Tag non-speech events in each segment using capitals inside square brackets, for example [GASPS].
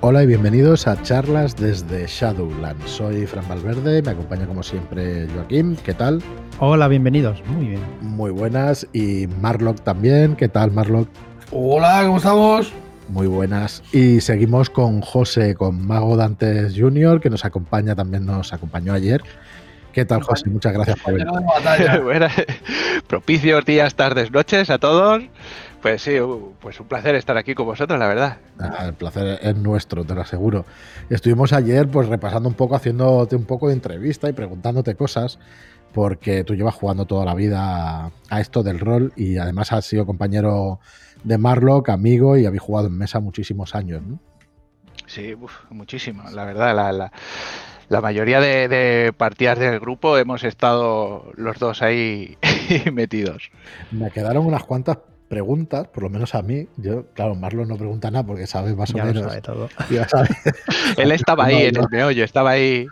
Hola y bienvenidos a charlas desde Shadowland. Soy Fran Valverde, me acompaña como siempre Joaquín. ¿Qué tal? Hola, bienvenidos. Muy bien. Muy buenas. Y Marlock también. ¿Qué tal, Marlock? Hola, ¿cómo estamos? Muy buenas. Y seguimos con José, con Mago Dantes Jr., que nos acompaña, también nos acompañó ayer. ¿Qué tal, José? Muchas gracias por venir. [LAUGHS] Buenas, [LAUGHS] propicios días, tardes, noches a todos. Pues sí, pues un placer estar aquí con vosotros, la verdad. Ah, el placer es nuestro, te lo aseguro. Estuvimos ayer pues repasando un poco, haciéndote un poco de entrevista y preguntándote cosas, porque tú llevas jugando toda la vida a esto del rol y además has sido compañero de Marlock, amigo y habéis jugado en mesa muchísimos años, ¿no? Sí, muchísimo, la verdad. La, la, mayoría de, partidas del grupo hemos estado los dos ahí [LAUGHS] metidos. Me quedaron unas cuantas preguntas, por lo menos a mí. Yo, claro, Marlon no pregunta nada porque sabe más o menos. sabe todo. [LAUGHS] [LAUGHS] Él estaba ahí en el meollo, estaba ahí.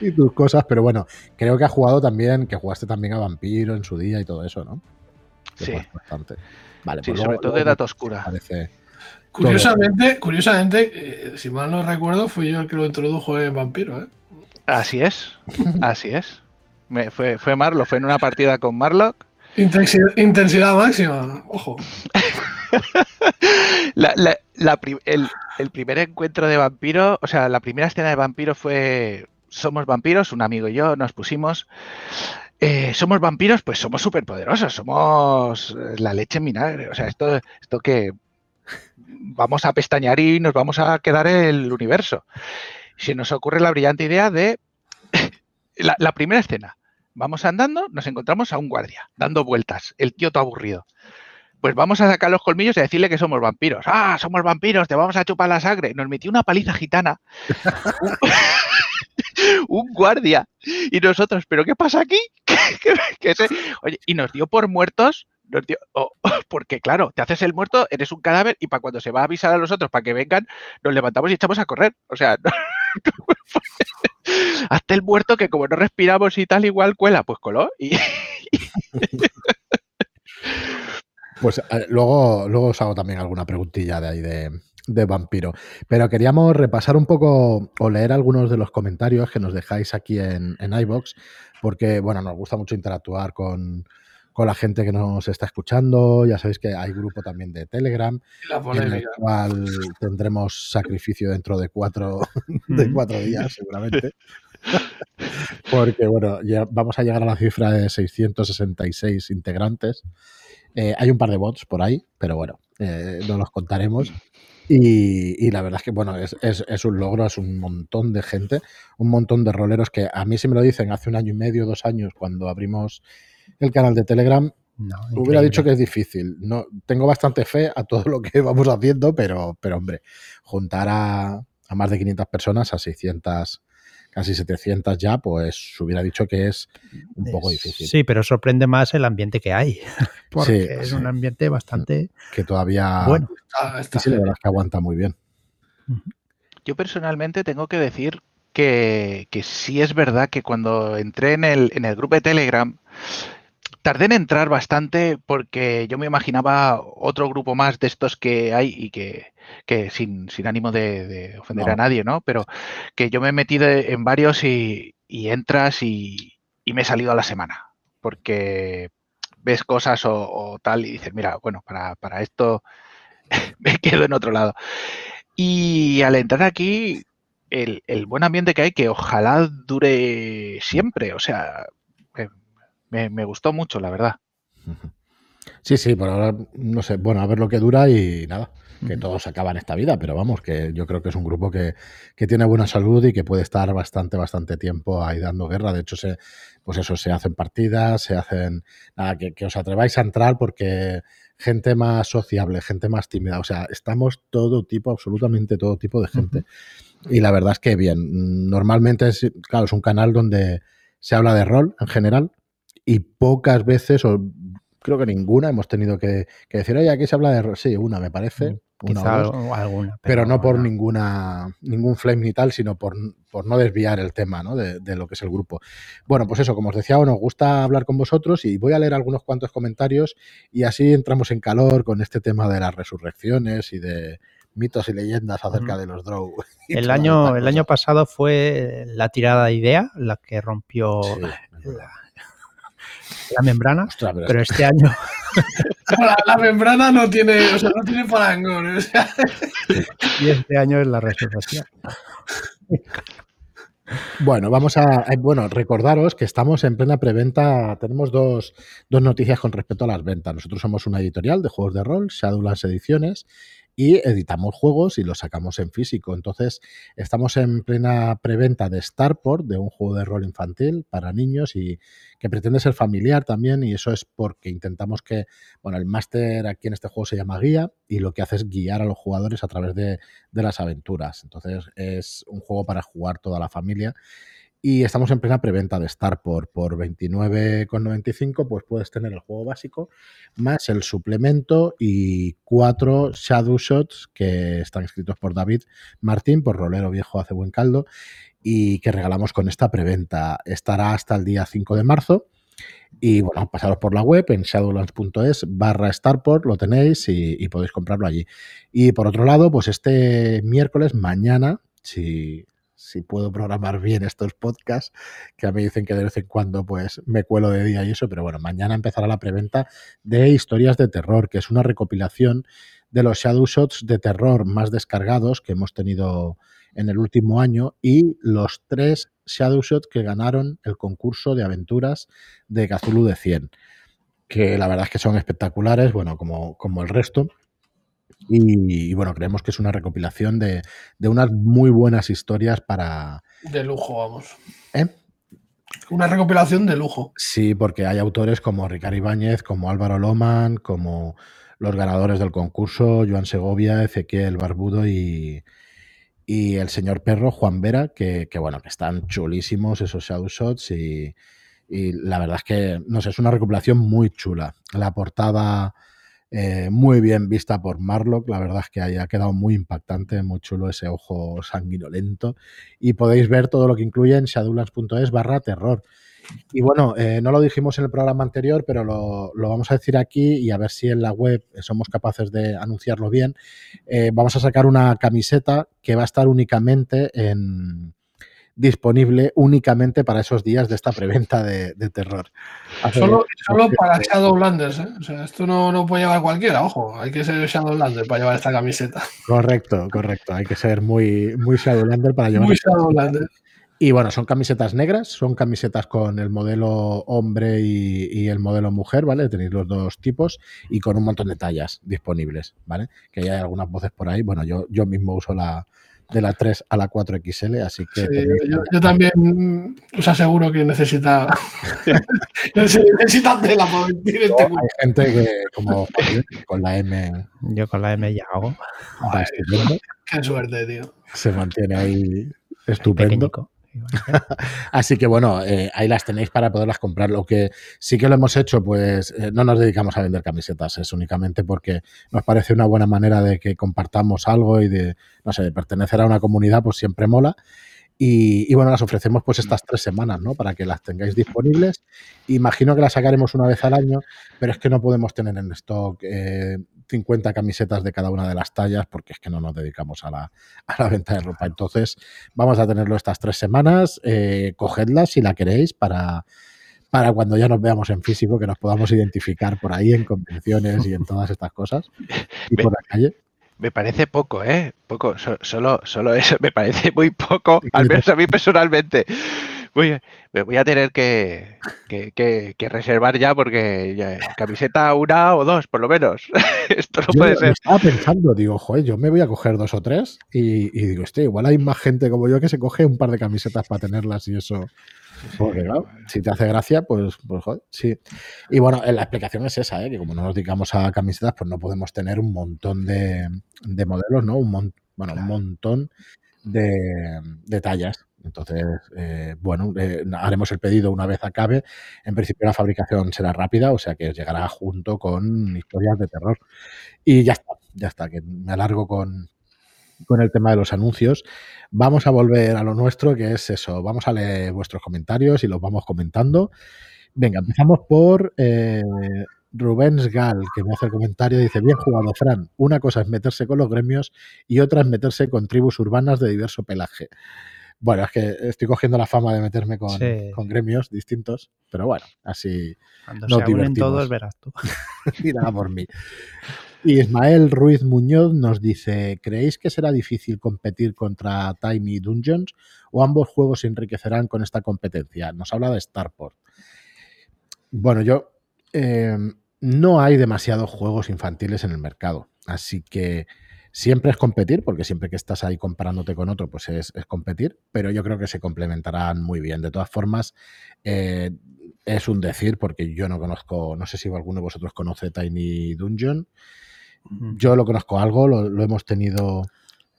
Y tus cosas, pero bueno, creo que has jugado también, que jugaste también a Vampiro en su día y todo eso, ¿no? sí. Bastante. Vale, sí, pues sobre todo de Data Oscura. Curiosamente, curiosamente, eh, si mal no recuerdo, fui yo el que lo introdujo en Vampiro, ¿eh? Así es, así es. Me, fue, fue Marlo, fue en una partida con Marlock. Intensidad, máxima, ojo. [LAUGHS] el, primer encuentro de vampiro, o sea, la primera escena de vampiro fue Somos vampiros, un amigo y yo nos pusimos eh, somos vampiros, pues somos súper poderosos, somos la leche en vinagre. O sea, esto, esto que vamos a pestañear y nos vamos a quedar el universo. Se nos ocurre la brillante idea de [LAUGHS] la, primera escena. Vamos andando, nos encontramos a un guardia, dando vueltas, el tío todo aburrido. Pues vamos a sacar los colmillos y decirle que somos vampiros. ¡Ah, somos vampiros! Te vamos a chupar la sangre. Nos metió una paliza gitana. [LAUGHS] un guardia. Y nosotros, ¿pero qué pasa aquí? [LAUGHS] Oye, y nos dio por muertos. Nos dio, porque claro, te haces el muerto, eres un cadáver y para cuando se va a avisar a los otros para que vengan, nos levantamos y echamos a correr. O sea, [LAUGHS] hasta el muerto que como no respiramos y tal, igual cuela, pues coló. Y, [LAUGHS] Pues eh, luego, luego os hago también alguna preguntilla de ahí de, de vampiro. Pero queríamos repasar un poco o leer algunos de los comentarios que nos dejáis aquí en, en iBox, porque bueno, nos gusta mucho interactuar con, la gente que nos está escuchando. Ya sabéis que hay grupo también de Telegram, en el cual tendremos sacrificio dentro de cuatro, [LAUGHS] de cuatro días, seguramente. [LAUGHS] Porque, bueno, ya vamos a llegar a la cifra de 666 integrantes. Eh, hay un par de bots por ahí, pero bueno, eh, no los contaremos. Y, la verdad es que, bueno, es, es, un logro, es un montón de gente, un montón de roleros que a mí, si me lo dicen hace un año y medio, dos años, cuando abrimos el canal de Telegram, hubiera dicho que es difícil. No, tengo bastante fe a todo lo que [LAUGHS] vamos haciendo, pero, pero hombre, juntar a, a más de 500 personas, a 600 casi 700 ya, pues hubiera dicho que es un poco difícil. Sí, pero sorprende más el ambiente que hay, [LAUGHS] porque es un ambiente bastante... Que todavía... Bueno, sí, la verdad es que aguanta muy bien. Yo personalmente tengo que decir que, que sí es verdad que cuando entré en el, en el grupo de Telegram, tardé en entrar bastante porque yo me imaginaba otro grupo más de estos que hay y que, que sin, sin ánimo de, ofender a nadie, ¿no? Pero que yo me he metido en varios y, entras y, me he salido a la semana. Porque ves cosas o, tal y dices, mira, bueno, para, para esto [LAUGHS] me quedo en otro lado. Y al entrar aquí, el, el, buen ambiente que hay, que ojalá dure siempre, o sea, me, me gustó mucho, la verdad. [LAUGHS] Sí, sí, por ahora, no sé, bueno, a ver lo que dura y nada que todo se acaba en esta vida, pero vamos, que yo creo que es un grupo que, tiene buena salud y que puede estar bastante, bastante tiempo ahí dando guerra. De hecho, se, pues eso, se hacen partidas, se hacen, nada, que, os atreváis a entrar porque gente más sociable, gente más tímida, o sea, estamos todo tipo, absolutamente todo tipo de gente. Y la verdad es que bien, normalmente es, claro, es un canal donde se habla de rol en general y pocas veces, o creo que ninguna, hemos tenido que, decir, oye, aquí se habla de rol. Sí, una me parece, Quizá alguna. Pero, no por ninguna ningún flame ni tal, sino por, por no desviar el tema ¿no? de, de, lo que es el grupo. Bueno, pues eso, como os decía, nos gusta hablar con vosotros y voy a leer algunos cuantos comentarios y así entramos en calor con este tema de las resurrecciones y de, mitos y leyendas acerca de los Drow. [LAUGHS] El año, el año pasado fue la tirada de idea la que rompió la, membrana, pero, este año... [LAUGHS] la, membrana no tiene, o sea, no tiene parangón. Y este año es la resurrección. Bueno, vamos a. Bueno, recordaros que estamos en plena preventa. Tenemos dos, dos, noticias con respecto a las ventas. Nosotros somos una editorial de juegos de rol, Shadowlands Ediciones, y editamos juegos y los sacamos en físico. Entonces, estamos en plena preventa de Starport, de un juego de rol infantil para niños y que pretende ser familiar también. Y eso es porque intentamos que, bueno, el máster aquí en este juego se llama guía y lo que hace es guiar a los jugadores a través de, de las aventuras. Entonces, es un juego para jugar toda la familia y estamos en plena preventa de Star por, por 29,95, pues puedes tener el juego básico más el suplemento y cuatro Shadow Shots que están escritos por David Martín, por Rolero Viejo hace buen caldo, y que regalamos con esta preventa. Estará hasta el día 5 de marzo. Y bueno, pasaros por la web en shadowlands.es barra Starport, lo tenéis y, y, podéis comprarlo allí. Y por otro lado, pues este miércoles, mañana, si, si puedo programar bien estos podcasts, que a mí dicen que de vez en cuando pues me cuelo de día y eso, pero bueno, mañana empezará la preventa de historias de terror, que es una recopilación de los shadow shots de terror más descargados que hemos tenido en el último año y los tres shadow shots que ganaron el concurso de aventuras de Cthulhu de 100, que la verdad es que son espectaculares, bueno, como, como el resto. Y, bueno, creemos que es una recopilación de, unas muy buenas historias para... De lujo, vamos. ¿Eh? Una recopilación de lujo. Sí, porque hay autores como Ricardo Ibáñez, como Álvaro Loman, como los ganadores del concurso, Joan Segovia, Ezequiel Barbudo y, y el señor perro, Juan Vera, que, bueno, que están chulísimos esos shadow shots y, y la verdad es que, no sé, es una recopilación muy chula. La portada eh, muy bien vista por Marlock, la verdad es que haya quedado muy impactante, muy chulo ese ojo sanguinolento. Y podéis ver todo lo que incluye en shadowlands.es barra terror. Y bueno, eh, no lo dijimos en el programa anterior, pero lo, vamos a decir aquí y a ver si en la web somos capaces de anunciarlo bien. Eh, vamos a sacar una camiseta que va a estar únicamente en, disponible únicamente para esos días de esta preventa de, terror. Solo, solo para Shadowlanders, ¿eh? O sea, esto no, no, puede llevar cualquiera, ojo, hay que ser Shadowlander para llevar esta camiseta. Correcto, correcto, hay que ser muy, muy Shadowlander para llevar. Muy Shadowlander. Y bueno, son camisetas negras, son camisetas con el modelo hombre y, el modelo mujer, ¿vale? Tenéis los dos tipos y con un montón de tallas disponibles, ¿vale? Que ya hay algunas voces por ahí. Bueno, yo, yo mismo uso la, de la 3 a la 4XL, así que... yo, también os aseguro que necesita, [LAUGHS] [LAUGHS] necesita tela para mentir este Hay gente que, como con la M... Yo con la M ya hago. Qué suerte, tío. Se mantiene ahí estupendo. [LAUGHS] Así que bueno, eh, ahí las tenéis para poderlas comprar. Lo que sí que lo hemos hecho, pues eh, no nos dedicamos a vender camisetas, es únicamente porque nos parece una buena manera de que compartamos algo y de, no sé, de pertenecer a una comunidad, pues siempre mola. Y, bueno, las ofrecemos pues estas tres semanas, ¿no? Para que las tengáis disponibles. Imagino que las sacaremos una vez al año, pero es que no podemos tener en stock 50 eh, camisetas de cada una de las tallas porque es que no nos dedicamos a la, venta de ropa. Entonces, vamos a tenerlo estas tres semanas. Eh, cogedlas si la queréis para, para cuando ya nos veamos en físico, que nos podamos identificar por ahí en convenciones y en todas estas cosas y por la calle. Me parece poco, ¿eh? Poco, solo, solo eso [LAUGHS] me parece muy poco, al menos a mí personalmente. Voy, me voy a tener que, que, reservar ya porque ya, camiseta una o dos, por lo menos. [LAUGHS] Esto no puede ser. Estaba pensando, digo, joder, yo me voy a coger dos o tres y, y digo, este, igual hay más gente como yo que se coge un par de camisetas para tenerlas y eso porque claro, si te hace gracia, pues, pues joder, sí. Y bueno, la explicación es esa, ¿eh? que como no nos dedicamos a camisetas, pues no podemos tener un montón de, modelos, ¿no? Un bueno, un montón de, de tallas. Entonces, eh, bueno, eh, haremos el pedido una vez acabe. En principio la fabricación será rápida, o sea que llegará junto con historias de terror. Y ya está, ya está, que me alargo con, con el tema de los anuncios. Vamos a volver a lo nuestro, que es eso. Vamos a leer vuestros comentarios y los vamos comentando. Venga, empezamos por eh, Rubens Gal, que me hace el comentario, dice, bien jugado, Fran. Una cosa es meterse con los gremios y otra es meterse con tribus urbanas de diverso pelaje. Bueno, es que estoy cogiendo la fama de meterme con, gremios distintos, pero bueno, así Cuando se unen todos verás tú. [LAUGHS] nada por mí. Ismael Ruiz Muñoz nos dice, ¿creéis que será difícil competir contra Tiny Dungeons o ambos juegos se enriquecerán con esta competencia? Nos habla de Starport. Bueno, yo eh, no hay demasiados juegos infantiles en el mercado, así que siempre es competir, porque siempre que estás ahí comparándote con otro, pues es, competir, pero yo creo que se complementarán muy bien. De todas formas, eh, es un decir, porque yo no conozco, no sé si alguno de vosotros conoce Tiny Dungeon. Yo lo conozco algo, lo, hemos tenido.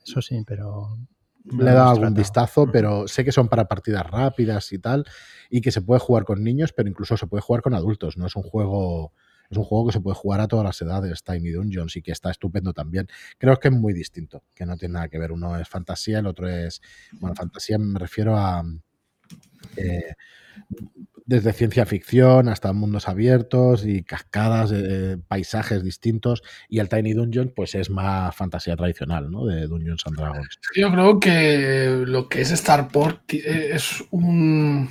Eso sí, pero. Le he dado algún vistazo, pero sé que son para partidas rápidas y tal, y que se puede jugar con niños, pero incluso se puede jugar con adultos. No es un juego es un juego que se puede jugar a todas las edades, Tiny Dungeons, y que está estupendo también. Creo que es muy distinto, que no tiene nada que ver. Uno es fantasía, el otro es. Bueno, fantasía me refiero a. Eh, desde ciencia ficción hasta mundos abiertos y cascadas, de paisajes distintos. Y el Tiny Dungeon, pues es más fantasía tradicional, ¿no? De Dungeons and Dragons. Yo creo que lo que es Starport eh, es un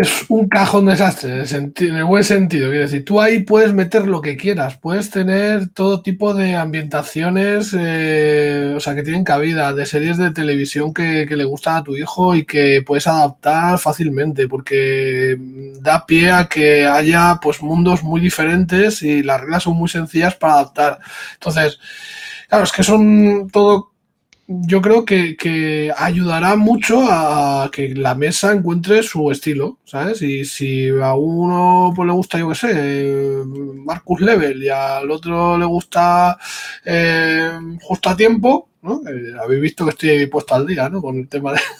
es un cajón desastre, en el, buen sentido. Quiero decir, tú ahí puedes meter lo que quieras, puedes tener todo tipo de ambientaciones, eh, o sea, que tienen cabida, de series de televisión que, le gustan a tu hijo y que puedes adaptar fácilmente, porque da pie a que haya pues mundos muy diferentes y las reglas son muy sencillas para adaptar. Entonces, claro, es que son todo yo creo que, ayudará mucho a que la mesa encuentre su estilo, ¿sabes? Y si a uno pues, le gusta, yo qué sé, Marcus Level y al otro le gusta eh, Justo a Tiempo, ¿no? Eh, habéis visto que estoy puesto al día, ¿no? Con el tema de... [LAUGHS]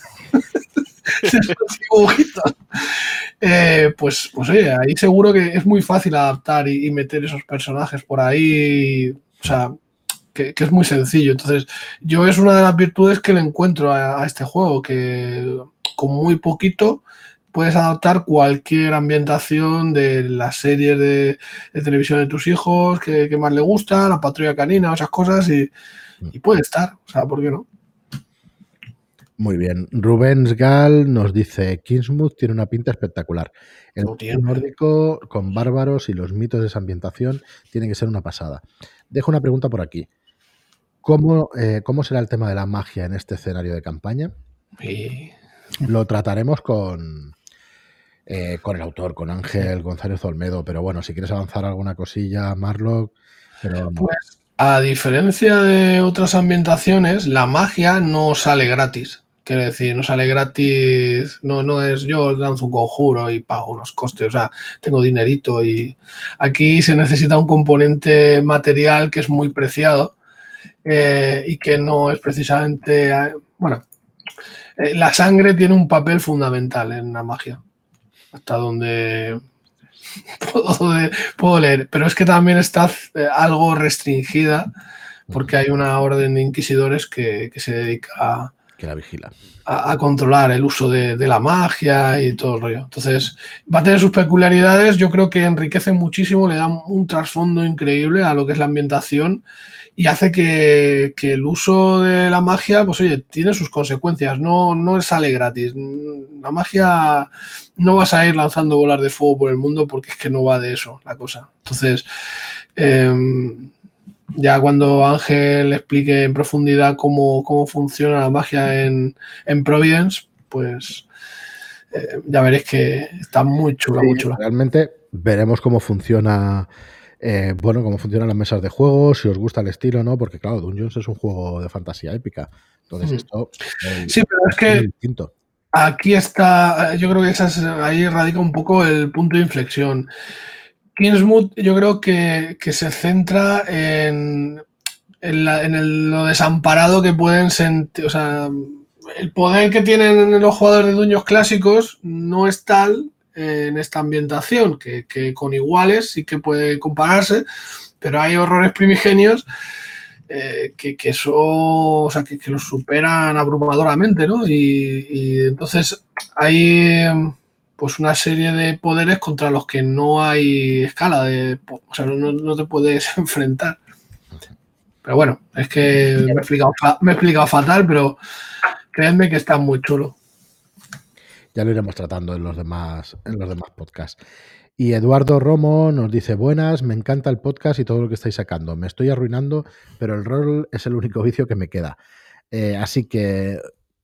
Eh, pues, pues oye, ahí seguro que es muy fácil adaptar y meter esos personajes por ahí. O sea, que, es muy sencillo. Entonces, yo es una de las virtudes que le encuentro a, este juego, que con muy poquito puedes adaptar cualquier ambientación de las series de, televisión de tus hijos que, más le gusta, la patrulla canina, esas cosas, y, puede estar. O sea, ¿por qué no? Muy bien. Rubens Gal nos dice, Kingsmouth tiene una pinta espectacular. El nórdico con bárbaros y los mitos de esa ambientación tiene que ser una pasada. Dejo una pregunta por aquí. Eh, ¿Cómo, será el tema de la magia en este escenario de campaña? Lo trataremos con, eh, con el autor, con Ángel González Olmedo, pero bueno, si quieres avanzar alguna cosilla, Marlock. Pero... Pues a diferencia de otras ambientaciones, la magia no sale gratis. Quiero decir, no sale gratis, no, no es yo lanzo un conjuro y pago unos costes, o sea, tengo dinerito y aquí se necesita un componente material que es muy preciado eh, y que no es precisamente, eh, bueno, eh, la sangre tiene un papel fundamental en la magia, hasta donde [LAUGHS] puedo, leer, pero es que también está algo restringida porque hay una orden de inquisidores que, se dedica a, que la vigila. A, controlar el uso de, de, la magia y todo el rollo. Entonces, va a tener sus peculiaridades, yo creo que enriquece muchísimo, le da un trasfondo increíble a lo que es la ambientación y hace que, el uso de la magia, pues oye, tiene sus consecuencias, no, no sale gratis. La magia no vas a ir lanzando bolas de fuego por el mundo porque es que no va de eso la cosa. Entonces, em, ya cuando Ángel explique en profundidad cómo, funciona la magia en, Providence, pues eh, ya veréis que está muy chula, muy chula. Realmente veremos cómo funciona eh, bueno, cómo funcionan las mesas de juego, si os gusta el estilo, ¿no? Porque claro, Dungeons es un juego de fantasía épica. Entonces esto... sí, pero es que... Aquí está, yo creo que ahí radica un poco el punto de inflexión. Kingsmood yo creo que, se centra en, en, lo desamparado que pueden sentir, o sea, el poder que tienen los jugadores de dueños clásicos no es tal en esta ambientación, que, con iguales sí que puede compararse, pero hay horrores primigenios eh, que, que, o sea, que, los superan abrumadoramente, ¿no? Y, entonces ahí pues una serie de poderes contra los que no hay escala, de, o sea, no, te puedes [LAUGHS] enfrentar. Pero bueno, es que me he, explicado, me he explicado fatal, pero créanme que está muy chulo. Ya lo iremos tratando en los demás, en los demás podcasts. Y Eduardo Romo nos dice, buenas, me encanta el podcast y todo lo que estáis sacando. Me estoy arruinando, pero el rol es el único vicio que me queda. Eh, así que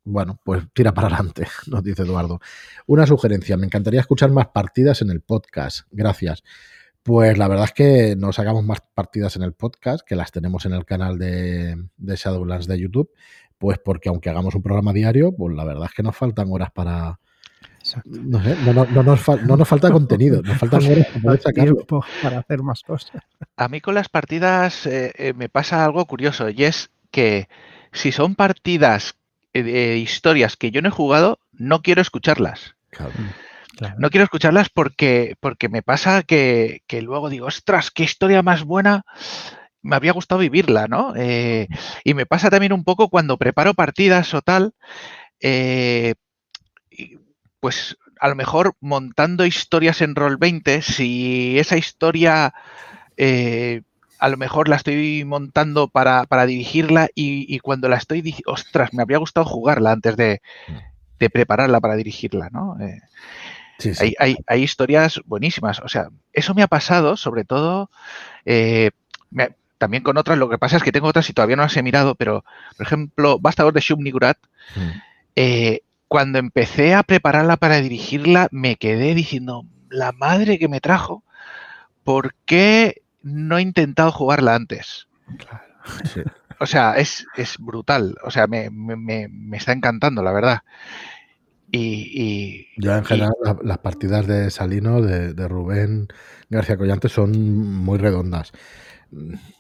bueno, pues tira para adelante, [LAUGHS] nos dice Eduardo. Una sugerencia, me encantaría escuchar más partidas en el podcast. Gracias. Pues la verdad es que nos hagamos más partidas en el podcast, que las tenemos en el canal de, de Shadowlands de YouTube, pues porque aunque hagamos un programa diario, pues la verdad es que nos faltan horas para... No, sé, no, nos falta contenido, nos faltan horas para sacarlo. para hacer más cosas. A mí con las partidas eh, eh, me pasa algo curioso y es que si son partidas eh, historias que yo no he jugado, no quiero escucharlas. No quiero escucharlas porque, porque me pasa que, luego digo, ostras, qué historia más buena, me habría gustado vivirla, ¿no? Eh, y me pasa también un poco cuando preparo partidas o tal, eh, pues a lo mejor montando historias en Roll 20, si esa historia a lo mejor la estoy montando para, dirigirla y, cuando la estoy, ostras, me habría gustado jugarla antes de, mm. prepararla para dirigirla, ¿no? Eh, hay, historias buenísimas. O sea, eso me ha pasado, sobre todo, eh, también con otras. Lo que pasa es que tengo otras y todavía no las he mirado, pero, por ejemplo, Bastador de Shub Nigurat, mm. eh, cuando empecé a prepararla para dirigirla, me quedé diciendo, la madre que me trajo, ¿por qué no he intentado jugarla antes. O sea, es, brutal. O sea, me, está encantando, la verdad. Y, Yo en general las partidas de Salino, de, Rubén García Collante son muy redondas.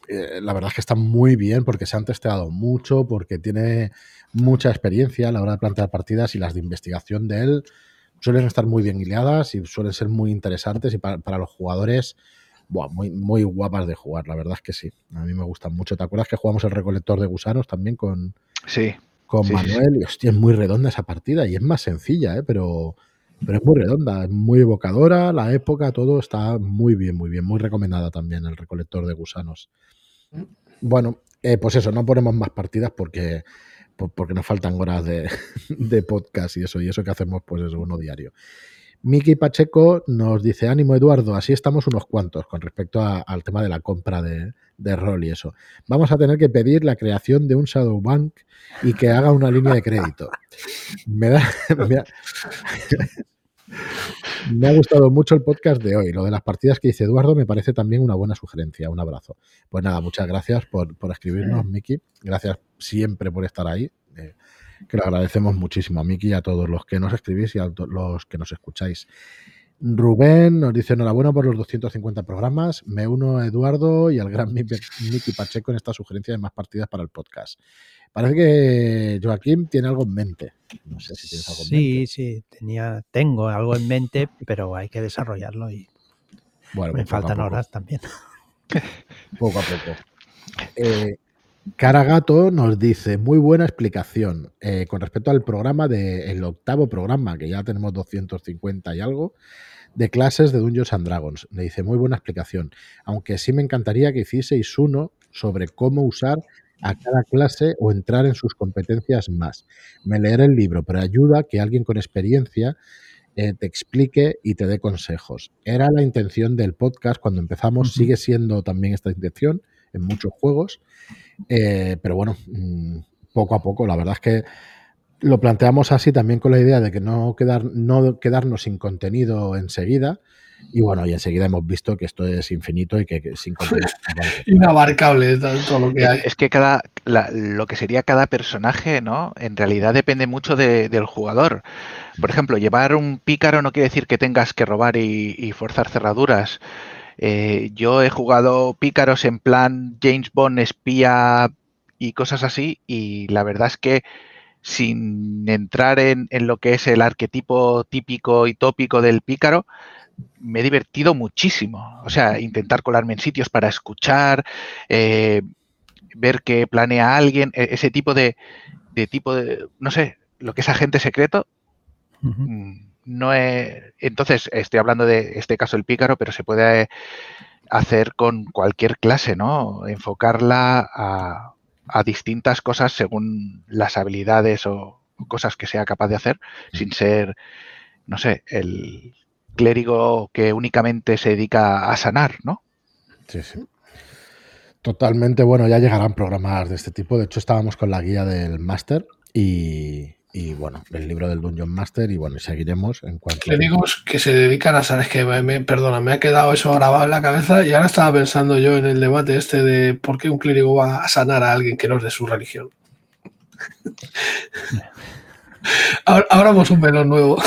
Eh, la verdad es que están muy bien porque se han testeado mucho, porque tiene mucha experiencia a la hora de plantear partidas y las de investigación de él suelen estar muy bien guiadas y suelen ser muy interesantes y para los jugadores muy, muy guapas de jugar, la verdad es que sí. A mí me gustan mucho. ¿Te acuerdas que jugamos el recolector de gusanos también con, sí, con Manuel? Y hostia, es muy redonda esa partida y es más sencilla, ¿eh? pero, pero es muy redonda, es muy evocadora, la época, todo está muy bien, muy bien, muy recomendada también el recolector de gusanos. Bueno, eh, pues eso, no ponemos más partidas porque porque nos faltan horas de, [LAUGHS] de, podcast y eso, y eso que hacemos, pues es uno diario. Miki Pacheco nos dice, ánimo Eduardo, así estamos unos cuantos con respecto al tema de la compra de, rol y eso. Vamos a tener que pedir la creación de un Shadow Bank y que haga una línea de crédito. [LAUGHS] Me, da, [LAUGHS] ha, gustado mucho el podcast de hoy. Lo de las partidas que dice Eduardo me parece también una buena sugerencia. Un abrazo. Pues nada, muchas gracias por, por escribirnos, Miki. Gracias siempre por estar ahí. Eh, que lo agradecemos muchísimo a Miki y a todos los que nos escribís y a los que nos escucháis. Rubén nos dice enhorabuena por los 250 programas. Me uno a Eduardo y al gran Miki Pacheco en esta sugerencia de más partidas para el podcast. Parece que Joaquín tiene algo en mente. No sé si tienes algo en mente. Sí, sí, tenía, tengo algo en mente, pero hay que desarrollarlo y bueno, me faltan horas también. Poco a poco. Eh, Caragato nos dice, muy buena explicación eh, con respecto al programa del octavo programa, que ya tenemos 250 y algo, de clases de Dungeons and Dragons. Le dice, muy buena explicación, aunque sí me encantaría que hicieseis uno sobre cómo usar a cada clase o entrar en sus competencias más. Me leeré el libro, pero ayuda que alguien con experiencia eh, te explique y te dé consejos. Era la intención del podcast cuando empezamos, sigue siendo también esta intención en muchos juegos. Eh, pero bueno, mm, poco a poco, la verdad es que lo planteamos así también con la idea de que no, quedar, no quedarnos sin contenido enseguida. Y bueno, y enseguida hemos visto que esto es infinito y que, sin contenido. [LAUGHS] Inabarcable todo lo que hay. Es que cada, lo que sería cada personaje, ¿no? En realidad depende mucho del jugador. Por ejemplo, llevar un pícaro no quiere decir que tengas que robar y forzar cerraduras. Eh, yo he jugado pícaros en plan James Bond, espía y cosas así, y la verdad es que sin entrar en, lo que es el arquetipo típico y tópico del pícaro, me he divertido muchísimo. O sea, intentar colarme en sitios para escuchar, eh, ver que planea alguien, e, ese tipo de, tipo de, no sé, lo que es agente secreto, no es, entonces estoy hablando de este caso el pícaro, pero se puede hacer con cualquier clase, ¿no? Enfocarla a, a distintas cosas según las habilidades o cosas que sea capaz de hacer, sin ser, no sé, el clérigo que únicamente se dedica a sanar, ¿no? Sí, sí. Totalmente, bueno, ya llegarán programas de este tipo. De hecho, estábamos con la guía del máster y, bueno, el libro del Dungeon Master y bueno, seguiremos en cuanto... Clérigos que se dedican a sanar, es que me, perdona, me ha quedado eso grabado en la cabeza y ahora estaba pensando yo en el debate este de por qué un clérigo va a sanar a alguien que no es de su religión. [LAUGHS] ahora, ahora vamos un melón nuevo.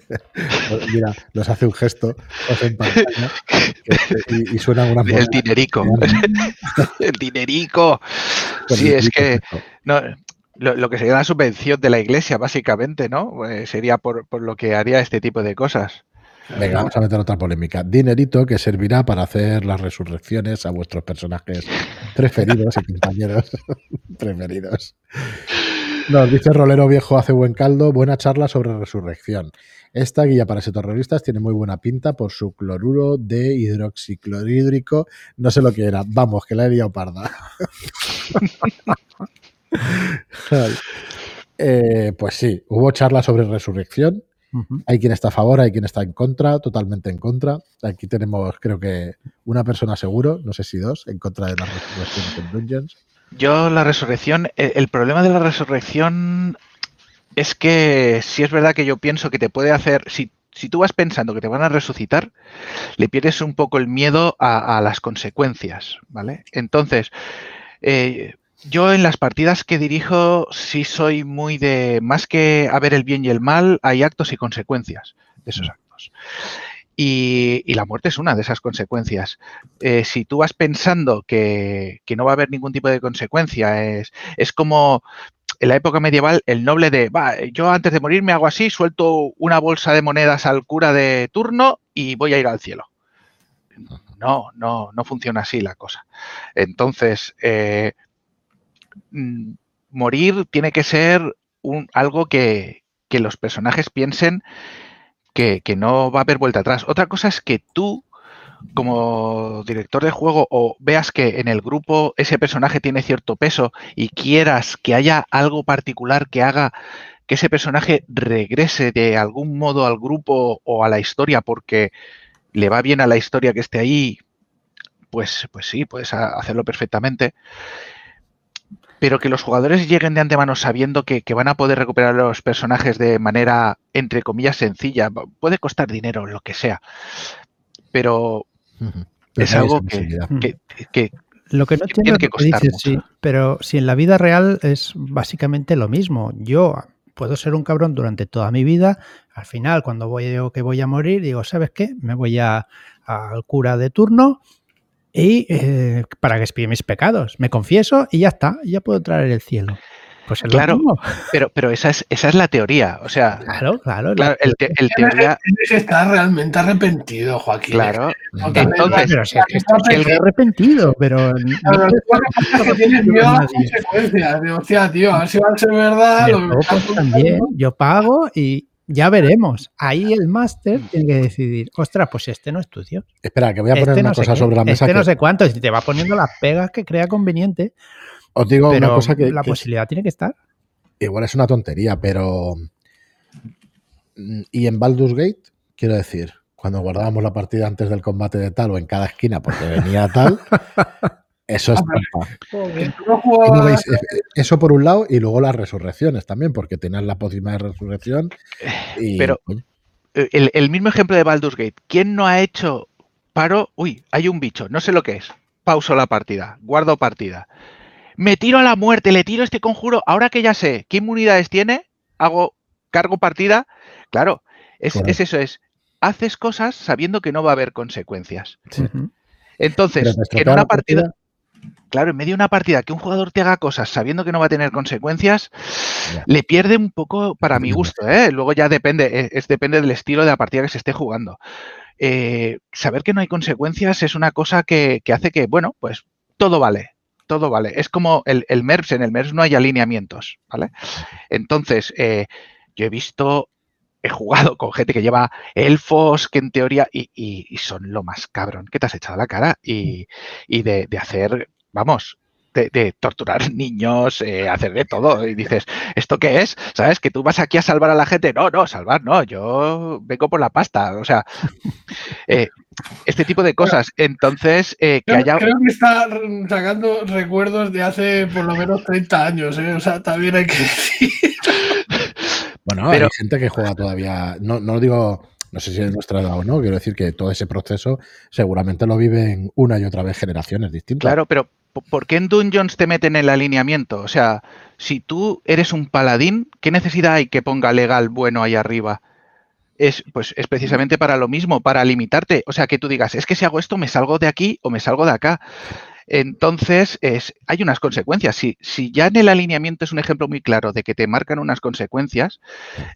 [LAUGHS] Mira, nos hace un gesto y, suena una El [LAUGHS] dinerico. el dinerico. Sí, es que no, lo, que sería la subvención de la iglesia, básicamente, ¿no? Pues sería por, lo que haría este tipo de cosas. Venga, vamos a meter otra polémica. Dinerito que servirá para hacer las resurrecciones a vuestros personajes preferidos y compañeros [LAUGHS] preferidos. Nos dice Rolero Viejo hace buen caldo, buena charla sobre resurrección. Esta guía para terroristas tiene muy buena pinta por su cloruro de hidroxiclorhídrico. No sé lo que era. Vamos, que la he liado parda. [LAUGHS] Eh, pues sí, hubo charla sobre resurrección. Hay quien está a favor, hay quien está en contra, totalmente en contra. Aquí tenemos, creo que, una persona seguro, no sé si dos, en contra de la resurrección en Dungeons. Yo la resurrección, el problema de la resurrección es que si es verdad que yo pienso que te puede hacer, si, si tú vas pensando que te van a resucitar, le pierdes un poco el miedo a, las consecuencias, ¿vale? Entonces, eh, yo en las partidas que dirijo sí soy muy de, más que a ver el bien y el mal, hay actos y consecuencias de esos actos. Y, la muerte es una de esas consecuencias. Eh, si tú vas pensando que, que, no va a haber ningún tipo de consecuencia, es, es como en la época medieval el noble de, va, yo antes de morir me hago así, suelto una bolsa de monedas al cura de turno y voy a ir al cielo. No, no, no funciona así la cosa. Entonces, eh, mm, morir tiene que ser un, algo que, los personajes piensen que, que, no va a haber vuelta atrás. Otra cosa es que tú como director de juego o veas que en el grupo ese personaje tiene cierto peso y quieras que haya algo particular que haga que ese personaje regrese de algún modo al grupo o a la historia porque le va bien a la historia que esté ahí, pues, pues sí, puedes hacerlo perfectamente. Pero que los jugadores lleguen de antemano sabiendo que, que van a poder recuperar los personajes de manera, entre comillas, sencilla, puede costar dinero, lo que sea. Pero es algo que, lo que no tiene que, costar sí, pero si en la vida real es básicamente lo mismo. Yo puedo ser un cabrón durante toda mi vida. Al final, cuando voy que voy a morir, digo, ¿sabes qué? Me voy a, al cura de turno y eh, para que expíe mis pecados. Me confieso y ya está, ya puedo traer el cielo. Pues claro, pero, pero esa es, esa es la teoría. O sea, claro, claro. claro el, el teoría. Está realmente arrepentido, Joaquín. Claro. Entonces, pero si es que está arrepentido, pero. Claro, no, tienes miedo a las consecuencias. Hostia, tío, a ver si va a ser verdad. Lo pues también, yo pago y ya veremos. Ahí el máster tiene que decidir, ostras, pues este no estudio. Espera, que voy a poner este una no cosa sobre la mesa. Este no sé cuánto, si te va poniendo las pegas que crea conveniente. Os digo una cosa que. La posibilidad tiene que estar. Igual es una tontería, pero. Mm, y en Baldur's Gate, quiero decir, cuando guardábamos la partida antes del combate de tal o en cada esquina porque venía tal, [LAUGHS] eso es trampa. Eso por un lado, y luego las resurrecciones también, porque tienes la pócima de resurrección. Y, pero el, el, mismo ejemplo de Baldur's Gate, ¿quién no ha hecho paro? Uy, hay un bicho, no sé lo que es. Pauso la partida, guardo partida me tiro a la muerte, le tiro este conjuro, ahora que ya sé qué inmunidades tiene, hago cargo partida, claro, es, eso, es, haces cosas sabiendo que no va a haber consecuencias. Entonces, en una partida, claro, en medio de una partida que un jugador te haga cosas sabiendo que no va a tener consecuencias, le pierde un poco para mi gusto, ¿eh? Luego ya depende, e, es, depende del estilo de la partida que se esté jugando. Eh, saber que no hay consecuencias es una cosa que, que hace que, bueno, pues todo vale, todo vale. Es como el, el, MERS, en el MERS no hay alineamientos, ¿vale? Entonces, eh, yo he visto he jugado con gente que lleva elfos, que en teoría, y, son lo más cabrón que te has echado la cara y, de, de hacer, vamos, de, torturar [LAUGHS] niños, eh, hacer de todo. Y dices, ¿esto qué es? ¿Sabes? Que tú vas aquí a salvar a la gente. No, no, salvar, no, yo vengo por la pasta. O sea, [LAUGHS] eh, este tipo de cosas. Entonces, eh, que haya... Creo que está sacando recuerdos de hace por lo menos 30 años, O sea, también hay que decir. [LAUGHS] Bueno, hay gente que juega todavía, no, no digo, no sé si es nuestra edad o no, quiero decir que todo ese proceso seguramente lo viven una y otra vez generaciones distintas. Claro, pero ¿por qué en Dungeons te meten en el alineamiento? O sea, si tú eres un paladín, ¿qué necesidad hay que ponga legal bueno ahí arriba? Es, pues, es precisamente para lo mismo, para limitarte. O sea, que tú digas, es que si hago esto me salgo de aquí o me salgo de acá. Entonces, es, hay unas consecuencias. Si, si, ya en el alineamiento es un ejemplo muy claro de que te marcan unas consecuencias,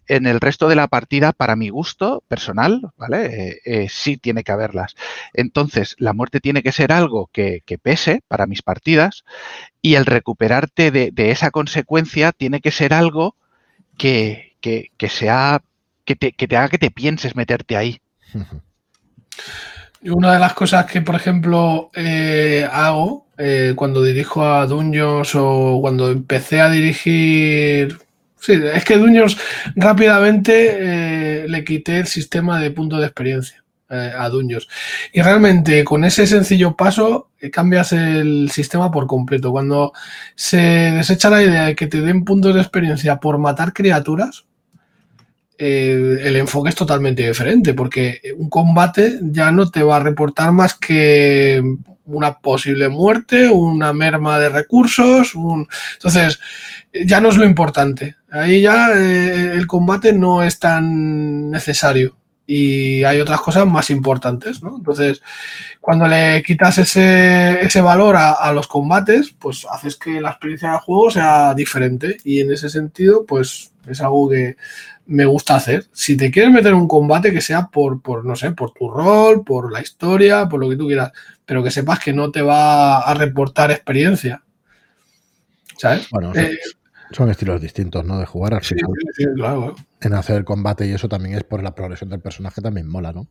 en el resto de la partida, para mi gusto personal, ¿vale? Eh, eh, sí tiene que haberlas. Entonces, la muerte tiene que ser algo que, pese para mis partidas y el recuperarte de, esa consecuencia tiene que ser algo que, sea, que te, que te haga que te pienses meterte ahí. [LAUGHS] Una de las cosas que, por ejemplo, eh, hago eh, cuando dirijo a Dungeons o cuando empecé a dirigir. Sí, es que Dungeons rápidamente eh, le quité el sistema de punto de experiencia a Dungeons. Y realmente con ese sencillo paso cambias el sistema por completo. Cuando se desecha la idea de que te den puntos de experiencia por matar criaturas, eh, el enfoque es totalmente diferente, porque un combate ya no te va a reportar más que una posible muerte, una merma de recursos, entonces ya no es lo importante. Ahí ya eh, el combate no es tan necesario y hay otras cosas más importantes, ¿no? Entonces, cuando le quitas ese, ese valor a, a, los combates, pues haces que la experiencia del juego sea diferente y en ese sentido, pues es algo que me gusta hacer. Si te quieres meter en un combate, que sea por, por, no sé, por tu rol, por la historia, por lo que tú quieras, pero que sepas que no te va a reportar experiencia. ¿Sabes? Bueno, son, eh, son estilos distintos, ¿no? De jugar al final. Sí, sí, claro en hacer el combate y eso también es por la progresión del personaje, también mola, ¿no?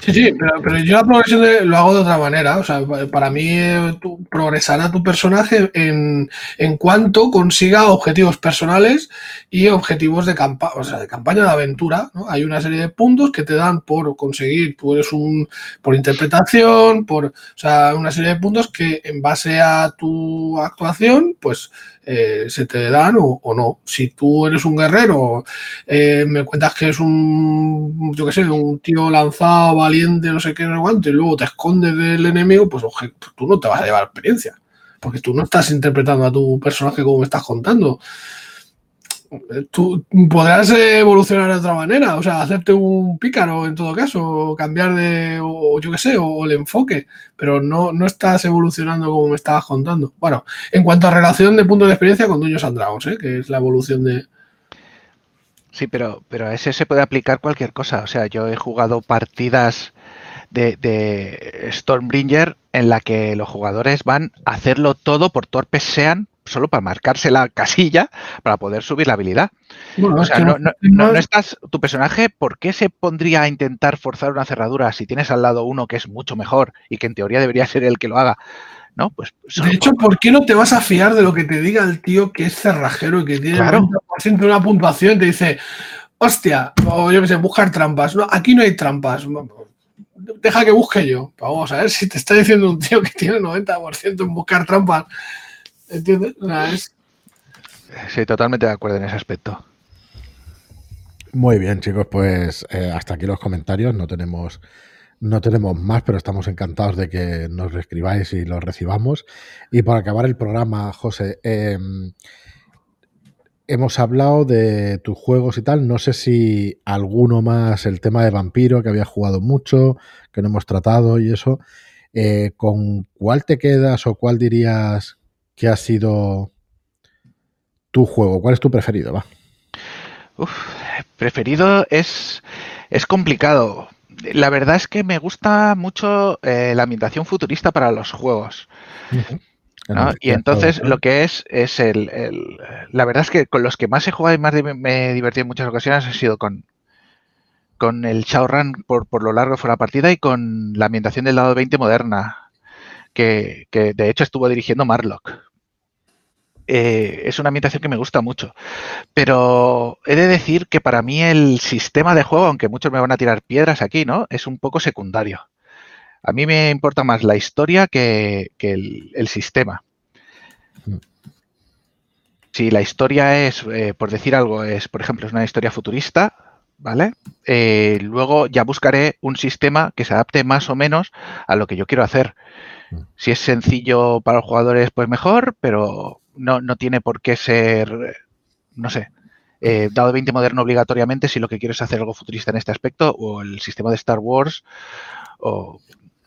Sí, sí, pero, yo la progresión lo hago de otra manera. O sea, para mí eh, progresará tu personaje en, en, cuanto consiga objetivos personales y objetivos de, campa o sea, de campaña de aventura. ¿no? Hay una serie de puntos que te dan por conseguir, tú eres un, por interpretación, por, o sea, una serie de puntos que en base a tu actuación, pues eh, se te dan o, no. Si tú eres un guerrero, eh, me cuentas que es un, yo qué sé, un tío lanzado, valiente, no sé qué, no sé y luego te escondes del enemigo, pues tú no te vas a llevar experiencia, porque tú no estás interpretando a tu personaje como me estás contando tú podrás evolucionar de otra manera, o sea, hacerte un pícaro en todo caso, cambiar de, o yo qué sé, o, el enfoque, pero no, no estás evolucionando como me estabas contando. Bueno, en cuanto a relación de punto de experiencia con Dueños and ¿eh? que es la evolución de... Sí, pero, pero a ese se puede aplicar cualquier cosa. O sea, yo he jugado partidas de, de Stormbringer en la que los jugadores van a hacerlo todo por torpes sean solo para marcarse la casilla para poder subir la habilidad. o sea, no, estás, tu personaje, ¿por qué se pondría a intentar forzar una cerradura si tienes al lado uno que es mucho mejor y que en teoría debería ser el que lo haga? ¿No? Pues, de hecho, ¿por qué no te vas a fiar de lo que te diga el tío que es cerrajero y que tiene claro. de una puntuación y te dice, hostia, o yo qué sé, buscar trampas? No, aquí no hay trampas. Deja que busque yo. Vamos a ver si te está diciendo un tío que tiene 90% en buscar trampas ¿Entiendes? Sí, totalmente de acuerdo en ese aspecto. Muy bien, chicos, pues eh, hasta aquí los comentarios. No tenemos, no tenemos más, pero estamos encantados de que nos escribáis y los recibamos. Y para acabar el programa, José, em, hemos hablado de tus juegos y tal. No sé si alguno más, el tema de vampiro, que había jugado mucho, que no hemos tratado y eso. Eh, ¿Con cuál te quedas o cuál dirías ¿Qué ha sido tu juego? ¿Cuál es tu preferido? Va. preferido es, es complicado. La verdad es que me gusta mucho eh, la ambientación futurista para los juegos. Y entonces lo que es, es el, La verdad es que con los que más he jugado y más me he divertido en muchas ocasiones ha sido con, con el Shadowrun por, por lo largo de la partida y con la ambientación del lado 20 moderna, que, que de hecho estuvo dirigiendo Marlock. Eh, es una ambientación que me gusta mucho. Pero he de decir que para mí el sistema de juego, aunque muchos me van a tirar piedras aquí, ¿no? Es un poco secundario. A mí me importa más la historia que, el, sistema. Si la historia es, eh, por decir algo, es, por ejemplo, es una historia futurista, ¿vale? Eh, luego ya buscaré un sistema que se adapte más o menos a lo que yo quiero hacer. Si es sencillo para los jugadores, pues mejor, pero no, no tiene por qué ser, no sé, eh, dado 20 moderno obligatoriamente si lo que quieres es hacer algo futurista en este aspecto, o el sistema de Star Wars, o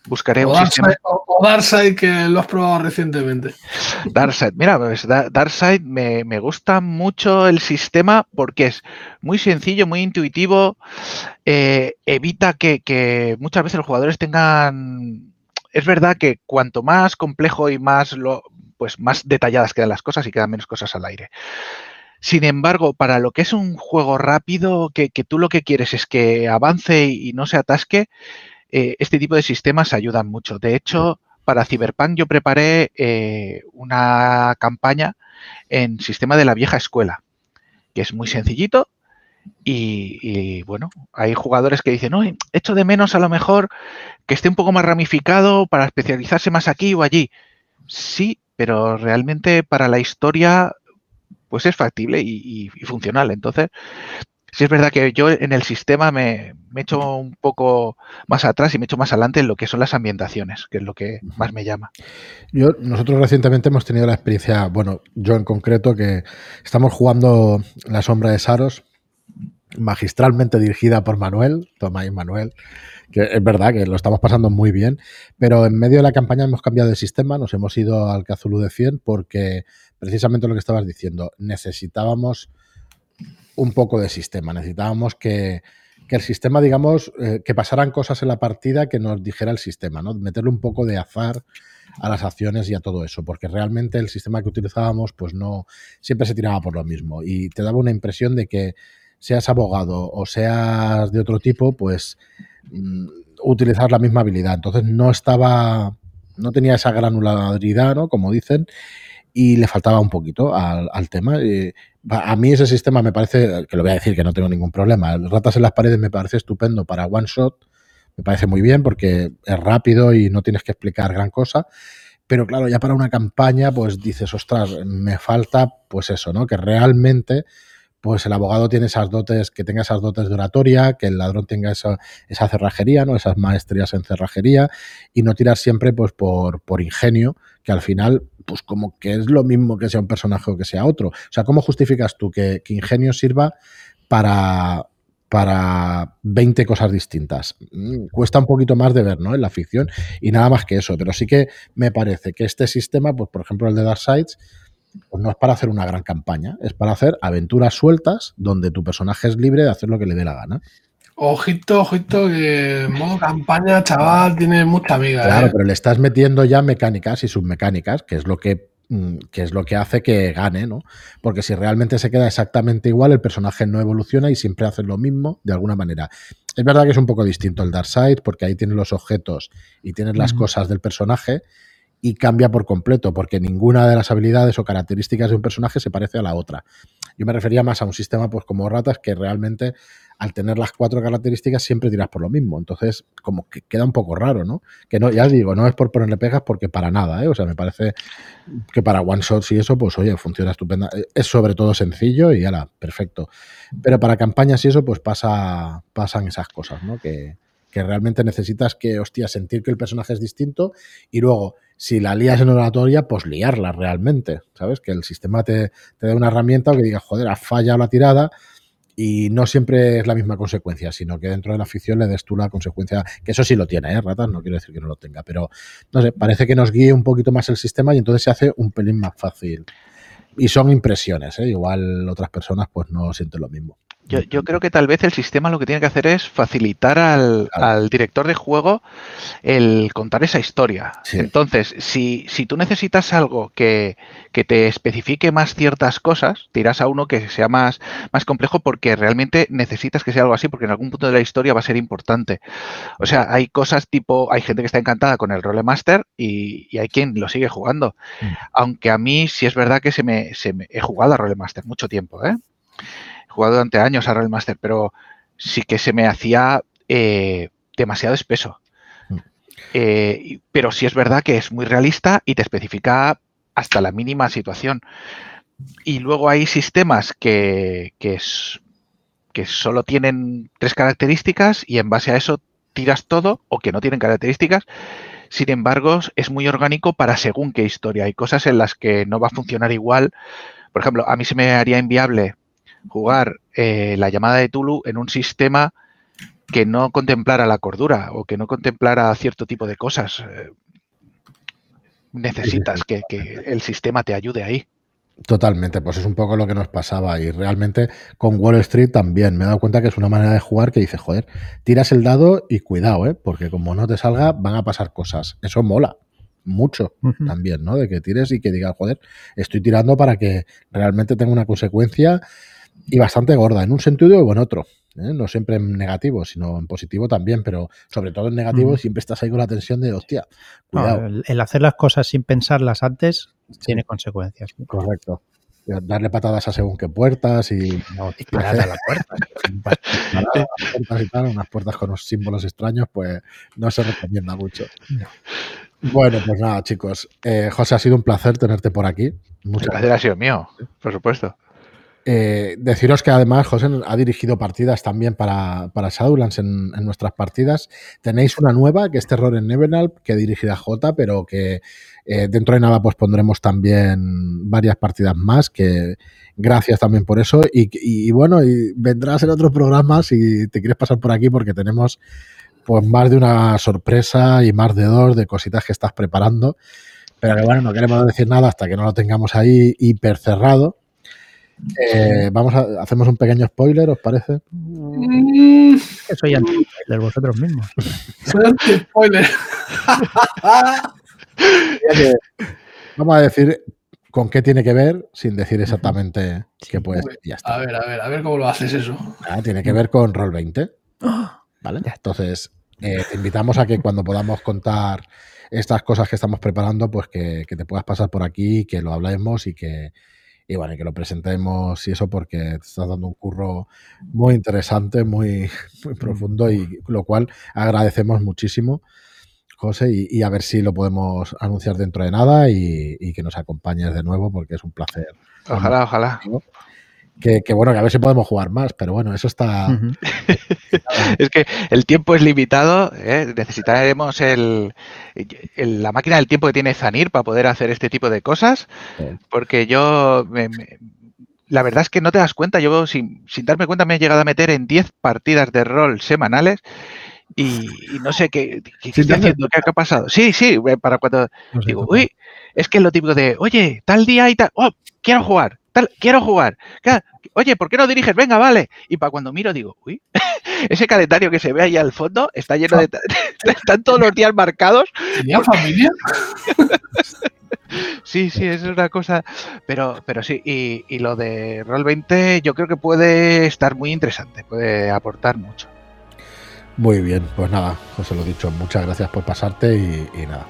buscaré un sistema. O, Darkseid, que lo has probado recientemente. Darkseid, mira, pues Darkseid me, me, gusta mucho el sistema porque es muy sencillo, muy intuitivo, eh, evita que, que muchas veces los jugadores tengan es verdad que cuanto más complejo y más lo, pues más detalladas quedan las cosas y quedan menos cosas al aire. Sin embargo, para lo que es un juego rápido, que, tú lo que quieres es que avance y, no se atasque, eh, este tipo de sistemas ayudan mucho. De hecho, para Cyberpunk yo preparé eh, una campaña en sistema de la vieja escuela, que es muy sencillito. Y, y bueno, hay jugadores que dicen, no, echo de menos a lo mejor que esté un poco más ramificado para especializarse más aquí o allí. Sí, pero realmente para la historia pues es factible y, funcional. Entonces, sí es verdad que yo en el sistema me, me echo un poco más atrás y me echo más adelante en lo que son las ambientaciones, que es lo que más me llama. Yo, nosotros recientemente hemos tenido la experiencia, bueno, yo en concreto, que estamos jugando La Sombra de Saros, magistralmente dirigida por Manuel, Tomás y Manuel, que es verdad que lo estamos pasando muy bien, pero en medio de la campaña hemos cambiado de sistema, nos hemos ido al Cazulu de 100 porque precisamente lo que estabas diciendo, necesitábamos un poco de sistema, necesitábamos que, el sistema, digamos, eh, que pasaran cosas en la partida que nos dijera el sistema, ¿no? Meterle un poco de azar a las acciones y a todo eso, porque realmente el sistema que utilizábamos, pues no, siempre se tiraba por lo mismo y te daba una impresión de que seas abogado o seas de otro tipo, pues mm, utilizar la misma habilidad. Entonces no estaba, no tenía esa granularidad, ¿no? Como dicen, y le faltaba un poquito al, tema. a mí ese sistema me parece, que lo voy a decir que no tengo ningún problema, ratas en las paredes me parece estupendo para one shot, me parece muy bien porque es rápido y no tienes que explicar gran cosa. Pero claro, ya para una campaña, pues dices, ostras, me falta, pues eso, ¿no? Que realmente pues el abogado tiene esas dotes, que tenga esas dotes de oratoria, que el ladrón tenga esa, esa cerrajería, ¿no? Esas maestrías en cerrajería, y no tirar siempre pues por, ingenio, que al final, pues como que es lo mismo que sea un personaje o que sea otro. O sea, ¿cómo justificas tú que, ingenio sirva para, para 20 cosas distintas. Mm, cuesta un poquito más de ver, ¿no? En la ficción y nada más que eso, pero sí que me parece que este sistema, pues por ejemplo el de Dark Sides, pues no es para hacer una gran campaña, es para hacer aventuras sueltas donde tu personaje es libre de hacer lo que le dé la gana. Ojito, ojito, que modo campaña, chaval, tiene mucha amiga. Claro, ¿eh? pero le estás metiendo ya mecánicas y submecánicas, que es lo que mm, que es lo que hace que gane, ¿no? Porque si realmente se queda exactamente igual, el personaje no evoluciona y siempre hace lo mismo de alguna manera. Es verdad que es un poco distinto el Dark Side, porque ahí tienes los objetos y tienes las cosas del personaje, y cambia por completo, porque ninguna de las habilidades o características de un personaje se parece a la otra. Yo me refería más a un sistema pues como ratas que realmente al tener las cuatro características siempre tiras por lo mismo. Entonces, como que queda un poco raro, ¿no? Que no, ya digo, no es por ponerle pegas porque para nada, ¿eh? O sea, me parece que para one shots y eso, pues oye, funciona estupenda. Es sobre todo sencillo y la perfecto. Pero para campañas y eso, pues pasa, pasan esas cosas, ¿no? Que, que realmente necesitas que, hostia, sentir que el personaje es distinto y luego, si la lías en oratoria, pues liarla realmente, ¿sabes? Que el sistema te, te dé una herramienta o que diga, joder, ha fallado la tirada y no siempre es la misma consecuencia, sino que dentro de la ficción le des tú la consecuencia, que eso sí lo tiene, ¿eh? Ratas, no quiero decir que no lo tenga, pero no sé, parece que nos guíe un poquito más el sistema y entonces se hace un pelín más fácil. Y son impresiones, ¿eh? igual otras personas pues no sienten lo mismo. Yo, creo que tal vez el sistema lo que tiene que hacer es facilitar al, director de juego el contar esa historia. Entonces, si, si, tú necesitas algo que, te especifique más ciertas cosas, tiras a uno que sea más, más complejo porque realmente necesitas que sea algo así, porque en algún punto de la historia va a ser importante. O sea, hay cosas tipo, hay gente que está encantada con el Rolemaster y, y hay quien lo sigue jugando. Mm. Aunque a mí sí es verdad que se me, se me he jugado a Rolemaster mucho tiempo, ¿eh? Jugado durante años a Realmaster, pero sí que se me hacía eh, demasiado espeso. Mm. Eh, pero sí es verdad que es muy realista y te especifica hasta la mínima situación. Y luego hay sistemas que, que, que solo tienen tres características y en base a eso tiras todo o que no tienen características. Sin embargo, es muy orgánico para según qué historia. Hay cosas en las que no va a funcionar igual. Por ejemplo, a mí se me haría inviable jugar eh, la llamada de Tulu en un sistema que no contemplara la cordura o que no contemplara cierto tipo de cosas. Eh, necesitas que, el sistema te ayude ahí. Totalmente, pues es un poco lo que nos pasaba y realmente con Wall Street también me he dado cuenta que es una manera de jugar que dice, joder, tiras el dado y cuidado, ¿eh? porque como no te salga van a pasar cosas. Eso mola mucho también, ¿no? De que tires y que digas, joder, estoy tirando para que realmente tenga una consecuencia y bastante gorda, en un sentido y en otro. ¿eh? No siempre en negativo, sino en positivo también, pero sobre todo en negativo siempre estás ahí con la tensión de, hostia, cuidado. el, hacer las cosas sin pensarlas antes tiene consecuencias. Correcto. Darle patadas a según qué puertas y... No, disparar a las puertas. [LAUGHS] unas puertas con unos símbolos extraños, pues no se recomienda mucho. Bueno, pues nada, chicos. Eh, José, ha sido un placer tenerte por aquí. Muchas gracias. ha sido mío, por supuesto. Eh, deciros que además José ha dirigido partidas también para, para Shadowlands en, nuestras partidas. Tenéis una nueva que es Terror en Nevenalp que dirigirá J, pero que eh, dentro de nada pues pondremos también varias partidas más que gracias también por eso. Y, bueno y vendrás en otro programa si te quieres pasar por aquí porque tenemos pues más de una sorpresa y más de dos de cositas que estás preparando. Pero bueno no queremos decir nada hasta que no lo tengamos ahí hiper cerrado eh, vamos a hacemos un pequeño spoiler, ¿os parece? Mm. soy anti-spoiler [LAUGHS] vosotros mismos. Soy anti-spoiler. [LAUGHS] vamos a decir con qué tiene que ver, sin decir exactamente qué puede ser. A ver, a ver, a ver cómo lo haces eso. Ah, tiene que ver con Roll 20. [GASPS] ¿Vale? Entonces, eh, te invitamos a que cuando podamos contar estas cosas que estamos preparando, pues que, que te puedas pasar por aquí, que lo hablemos y que, y bueno, que lo presentemos y eso porque te estás dando un curro muy interesante, muy, [LAUGHS] muy profundo y lo cual agradecemos muchísimo, José, y, a ver si lo podemos anunciar dentro de nada y, que nos acompañes de nuevo porque es un placer. Ojalá, ojalá. Que, bueno, que a ver si podemos jugar más, pero bueno, eso está... [LAUGHS] [LAUGHS] es que el tiempo es limitado, ¿eh? necesitaremos el, la máquina del tiempo que tiene Zanir para poder hacer este tipo de cosas, porque yo... la verdad es que no te das cuenta, yo sin, sin darme cuenta me he llegado a meter en 10 partidas de rol semanales y, no sé qué, qué, haciendo, qué ha pasado. Sí, sí, eh, para cuando digo, uy, es que es lo típico de, oye, tal día y tal, oh, quiero jugar quiero jugar. Oye, ¿por qué no diriges? Venga, vale. Y para cuando miro digo, uy, [LAUGHS] ese calendario que se ve ahí al fondo está lleno de... [LAUGHS] están todos los días marcados. ¿Tenía familia? [LAUGHS] Sí, sí, es una cosa. Pero, pero sí, y, y lo de Roll 20 yo creo que puede estar muy interesante, puede aportar mucho. Muy bien, pues nada, José lo dicho, muchas gracias por pasarte y, nada,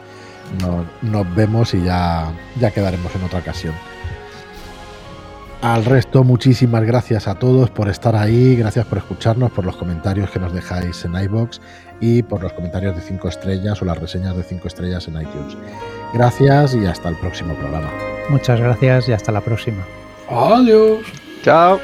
nos vemos y ya, ya quedaremos en otra ocasión. Al resto, muchísimas gracias a todos por estar ahí, gracias por escucharnos, por los comentarios que nos dejáis en iBox y por los comentarios de 5 estrellas o las reseñas de 5 estrellas en iTunes. Gracias y hasta el próximo programa. Muchas gracias y hasta la próxima. Adiós. Chao.